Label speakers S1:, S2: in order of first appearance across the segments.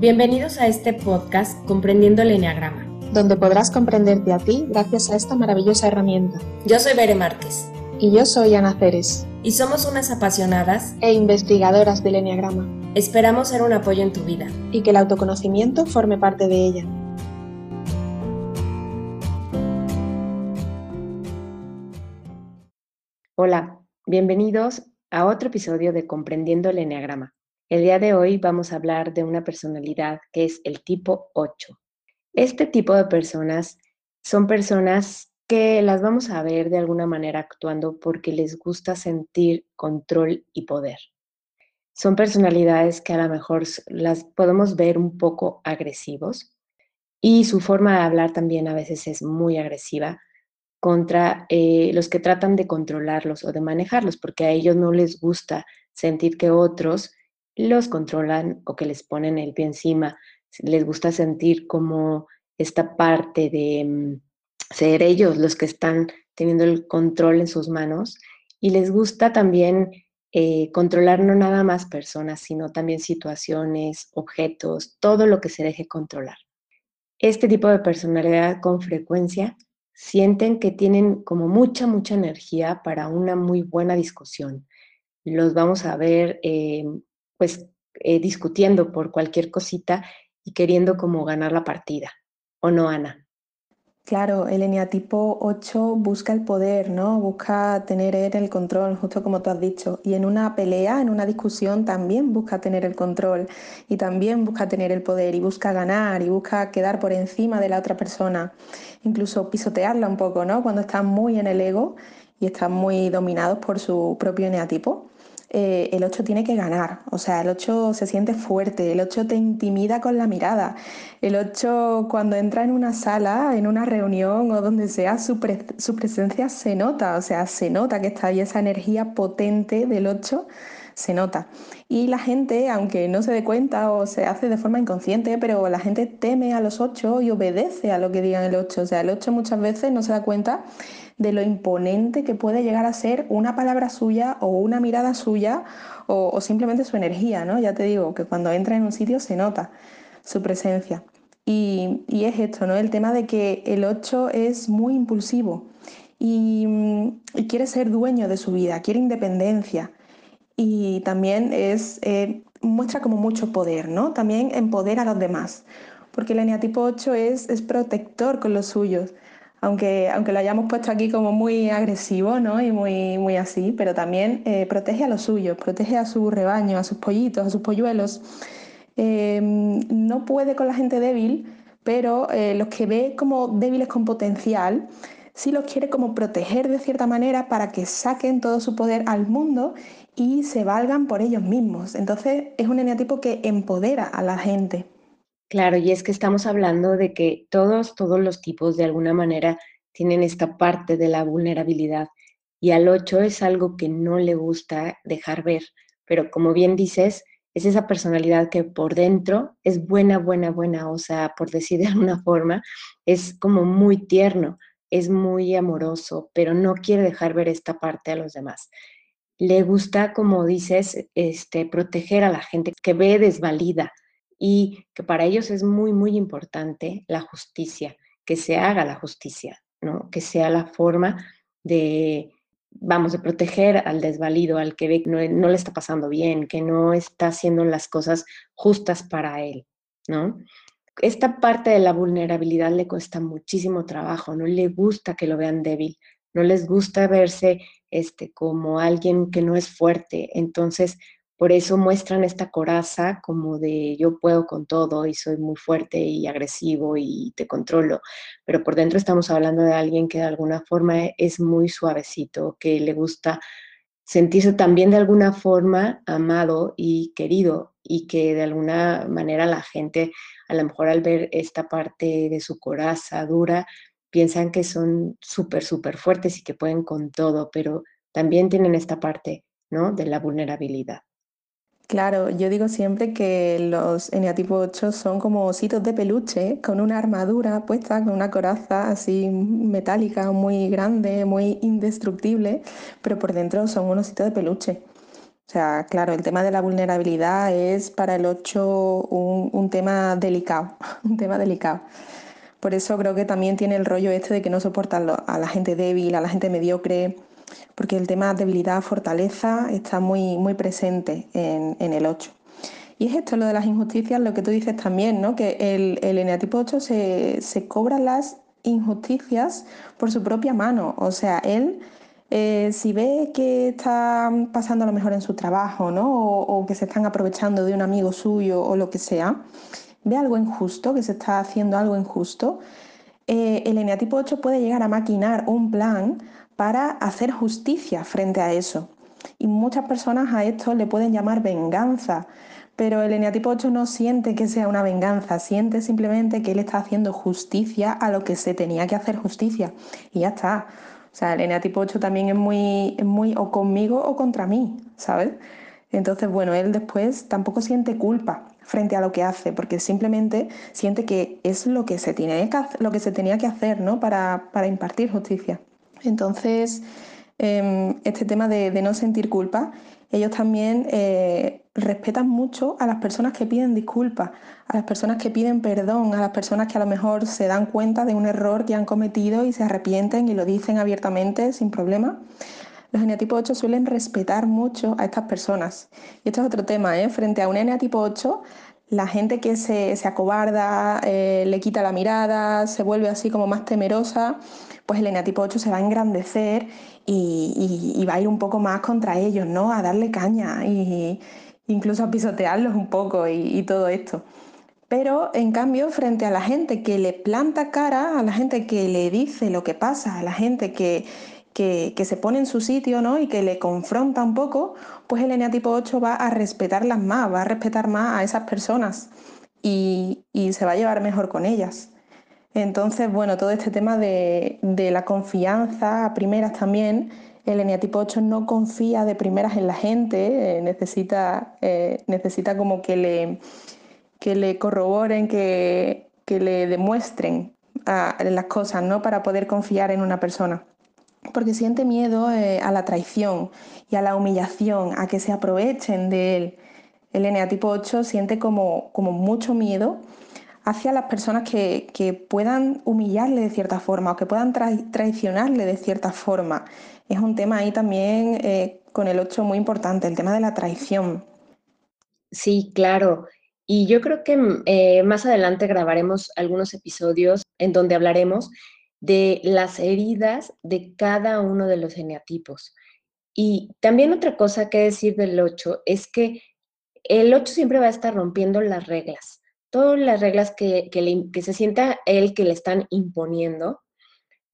S1: Bienvenidos a este podcast Comprendiendo el Enneagrama,
S2: donde podrás comprenderte a ti gracias a esta maravillosa herramienta.
S1: Yo soy Bere Márquez.
S2: Y yo soy Ana Ceres.
S1: Y somos unas apasionadas
S2: e investigadoras del Enneagrama.
S1: Esperamos ser un apoyo en tu vida.
S2: Y que el autoconocimiento forme parte de ella.
S3: Hola, bienvenidos a otro episodio de Comprendiendo el Enneagrama. El día de hoy vamos a hablar de una personalidad que es el tipo 8. Este tipo de personas son personas que las vamos a ver de alguna manera actuando porque les gusta sentir control y poder. Son personalidades que a lo mejor las podemos ver un poco agresivos y su forma de hablar también a veces es muy agresiva contra eh, los que tratan de controlarlos o de manejarlos, porque a ellos no les gusta sentir que otros los controlan o que les ponen el pie encima. Les gusta sentir como esta parte de mm, ser ellos los que están teniendo el control en sus manos y les gusta también eh, controlar no nada más personas, sino también situaciones, objetos, todo lo que se deje controlar. Este tipo de personalidad con frecuencia sienten que tienen como mucha, mucha energía para una muy buena discusión. Los vamos a ver eh, pues eh, discutiendo por cualquier cosita y queriendo como ganar la partida. ¿O no, Ana?
S2: Claro, el eneatipo 8 busca el poder, ¿no? Busca tener el control, justo como tú has dicho. Y en una pelea, en una discusión, también busca tener el control y también busca tener el poder y busca ganar y busca quedar por encima de la otra persona. Incluso pisotearla un poco, ¿no? Cuando están muy en el ego y están muy dominados por su propio eneatipo. Eh, el 8 tiene que ganar, o sea, el 8 se siente fuerte, el 8 te intimida con la mirada, el 8 cuando entra en una sala, en una reunión o donde sea, su, su presencia se nota, o sea, se nota que está ahí esa energía potente del 8 se nota. Y la gente, aunque no se dé cuenta o se hace de forma inconsciente, pero la gente teme a los 8 y obedece a lo que digan el 8. O sea, el 8 muchas veces no se da cuenta de lo imponente que puede llegar a ser una palabra suya o una mirada suya o, simplemente su energía, ¿no? Ya te digo que cuando entra en un sitio se nota su presencia. Y, es esto, ¿no? El tema de que el 8 es muy impulsivo y, quiere ser dueño de su vida, quiere independencia y también es, eh, muestra como mucho poder, ¿no? También empodera a los demás, porque el eneatipo 8 es, es protector con los suyos aunque, aunque lo hayamos puesto aquí como muy agresivo ¿no? y muy, muy así, pero también eh, protege a los suyos, protege a su rebaño, a sus pollitos, a sus polluelos. Em, no puede con la gente débil, pero eh, los que ve como débiles con potencial, sí los quiere como proteger de cierta manera para que saquen todo su poder al mundo y se valgan por ellos mismos. Entonces es un eneatipo que empodera a la gente.
S3: Claro, y es que estamos hablando de que todos, todos los tipos de alguna manera tienen esta parte de la vulnerabilidad y al 8 es algo que no le gusta dejar ver, pero como bien dices, es esa personalidad que por dentro es buena, buena, buena, o sea, por decir de alguna forma, es como muy tierno, es muy amoroso, pero no quiere dejar ver esta parte a los demás. Le gusta, como dices, este, proteger a la gente que ve desvalida, y que para ellos es muy, muy importante la justicia, que se haga la justicia, ¿no? que sea la forma de, vamos, de proteger al desvalido, al que que no, le está pasando bien, que no está haciendo las cosas justas para él, ¿no? Esta parte de la vulnerabilidad le cuesta muchísimo trabajo, no le gusta que lo vean débil, no les gusta verse este, como alguien que no es fuerte, entonces por eso muestran esta coraza como de yo puedo con todo y soy muy fuerte y agresivo y te controlo, pero por dentro estamos hablando de alguien que de alguna forma es muy suavecito, que le gusta sentirse también de alguna forma amado y querido y que de alguna manera la gente a lo mejor al ver esta parte de su coraza dura piensan que son súper, súper fuertes y que pueden con todo, pero también tienen esta parte, ¿no? De la vulnerabilidad.
S2: Claro, yo digo siempre que los eneatipo 8 son como ositos de peluche con una armadura puesta, con una coraza así metálica, muy grande, muy indestructible, pero por dentro son un osito de peluche. O sea, claro, el tema de la vulnerabilidad es para el 8 un, un tema delicado, un tema delicado. Por eso creo que también tiene el rollo este de que no soporta a la gente débil, a la gente mediocre, porque el tema debilidad, fortaleza está muy, muy presente en, el 8. Y es esto lo de las injusticias, lo que tú dices también, ¿no? que el, el eneatipo 8 se, se cobra las injusticias por su propia mano. O sea, él, eh, si ve que está pasando lo mejor en su trabajo, ¿no? O, o, que se están aprovechando de un amigo suyo o lo que sea, ve algo injusto, que se está haciendo algo injusto, eh, el eneatipo 8 puede llegar a maquinar un plan para hacer justicia frente a eso. Y muchas personas a esto le pueden llamar venganza, pero el eneatipo 8 no siente que sea una venganza, siente simplemente que él está haciendo justicia a lo que se tenía que hacer justicia. Y ya está. O sea, el eneatipo 8 también es muy, muy o conmigo o contra mí, ¿sabes? Entonces, bueno, él después tampoco siente culpa frente a lo que hace, porque simplemente siente que es lo que se, tiene que lo que se tenía que hacer ¿no? para, impartir justicia. Entonces, em, este tema de, no sentir culpa, ellos también eh, respetan mucho a las personas que piden disculpas, a las personas que piden perdón, a las personas que a lo mejor se dan cuenta de un error que han cometido y se arrepienten y lo dicen abiertamente sin problema los eneatipos 8 suelen respetar mucho a estas personas. Y esto es otro tema, ¿eh? Frente a un eneatipo 8, la gente que se, acobarda, eh, le quita la mirada, se vuelve así como más temerosa, pues el eneatipo 8 se va a engrandecer y, va a ir un poco más contra ellos, ¿no? A darle caña e incluso a pisotearlos un poco y todo esto. Pero en cambio, frente a la gente que le planta cara, a la gente que le dice lo que pasa, a la gente que, que, se pone en su sitio ¿no? y que le confronta un poco, pues el eneatipo 8 va a respetarlas más, va a respetar más a esas personas y, se va a llevar mejor con ellas. Entonces, bueno, todo este tema de, la confianza a primeras también, el eneatipo 8 no confía de primeras en la gente, eh, necesita, eh, necesita como que le, que le corroboren, que, le demuestren ah, las cosas, ¿no? Para poder confiar en una persona porque siente miedo eh, a la traición y a la humillación, a que se aprovechen de él. El NA tipo 8 siente como, como mucho miedo hacia las personas que, puedan humillarle de cierta forma o que puedan traicionarle de cierta forma. Es un tema ahí también eh, con el 8 muy importante, el tema de la traición.
S3: Sí, claro. Y yo creo que eh, más adelante grabaremos algunos episodios en donde hablaremos de las heridas de cada uno de los eneatipos. Y también otra cosa que decir del 8 es que el 8 siempre va a estar rompiendo las reglas. Todas las reglas que, que, se sienta él que le están imponiendo,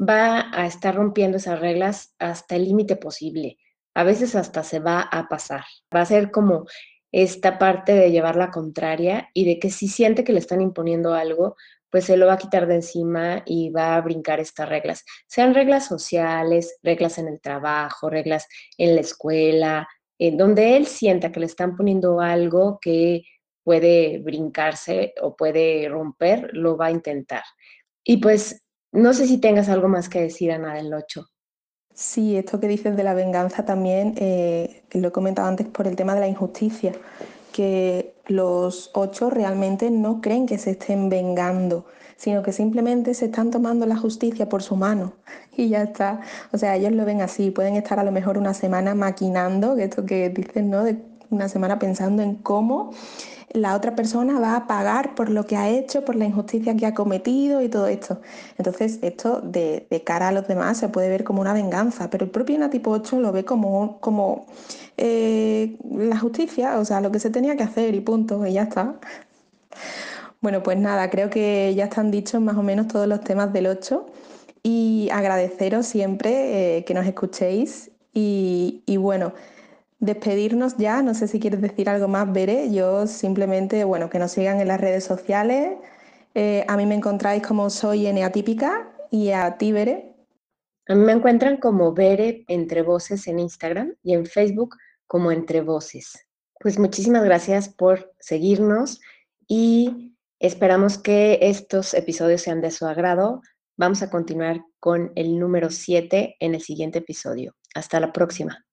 S3: va a estar rompiendo esas reglas hasta el límite posible. A veces hasta se va a pasar. Va a ser como esta parte de llevar la contraria y de que si siente que le están imponiendo algo, pues se lo va a quitar de encima y va a brincar estas reglas. Sean reglas sociales, reglas en el trabajo, reglas en la escuela, en donde él sienta que le están poniendo algo que puede brincarse o puede romper, lo va a intentar. Y pues no sé si tengas algo más que decir, Ana, del 8.
S2: Sí, esto que dices de la venganza también, eh, lo he comentado antes por el tema de la injusticia que los ocho realmente no creen que se estén vengando, sino que simplemente se están tomando la justicia por su mano y ya está. O sea, ellos lo ven así, pueden estar a lo mejor una semana maquinando, esto que dicen, ¿no? De una semana pensando en cómo la otra persona va a pagar por lo que ha hecho, por la injusticia que ha cometido y todo esto. Entonces, esto de, cara a los demás se puede ver como una venganza, pero el propio Natipo 8 lo ve como, como eh, la justicia, o sea, lo que se tenía que hacer y punto, y ya está. Bueno, pues nada, creo que ya están dichos más o menos todos los temas del 8 y agradeceros siempre eh, que nos escuchéis y bueno, despedirnos ya, no sé si quieres decir algo más, Bere, yo simplemente, bueno, que nos sigan en las redes sociales, eh, a mí me encontráis como soy Eneatípica y a ti, Bere.
S3: A mí me encuentran como Bere Entre Voces en Instagram y en Facebook como Entre Voces. Pues muchísimas gracias por seguirnos y esperamos que estos episodios sean de su agrado. Vamos a continuar con el número 7 en el siguiente episodio. Hasta la próxima.